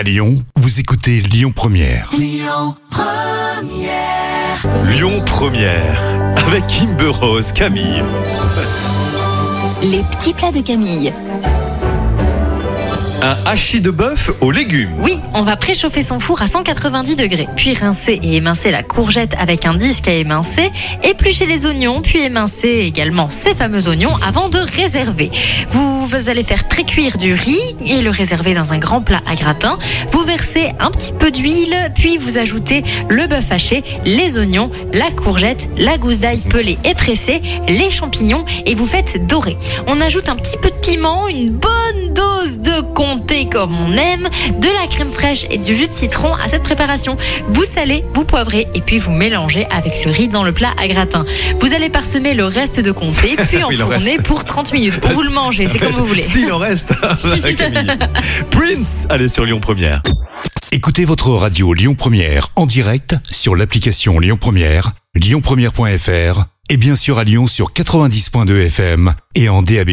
À Lyon, vous écoutez Lyon Première. Lyon Première, avec Kimber Rose, Camille. Les petits plats de Camille. Un hachis de bœuf aux légumes. Oui, on va préchauffer son four à 190 degrés, puis rincer et émincer la courgette avec un disque à émincer, éplucher les oignons, puis émincer également ces fameux oignons avant de réserver. Vous, allez faire précuire du riz et le réserver dans un grand plat à gratin. Vous versez un petit peu d'huile, puis vous ajoutez le bœuf haché, les oignons, la courgette, la gousse d'ail pelée et pressée, les champignons et vous faites dorer. On ajoute un petit peu de piment, une bonne dose de comté comme on aime, de la crème fraîche et du jus de citron à cette préparation. Vous salez, vous poivrez et puis vous mélangez avec le riz dans le plat à gratin. Vous allez parsemer le reste de comté puis enfourner pour 30 minutes. Ou vous le mangez, c'est comme vous voulez. S'il en reste, Camille. Prince, allez sur Lyon Première. Écoutez votre radio Lyon Première en direct sur l'application Lyon Première, lyonpremière.fr et bien sûr à Lyon sur 90.2 FM et en DAB+.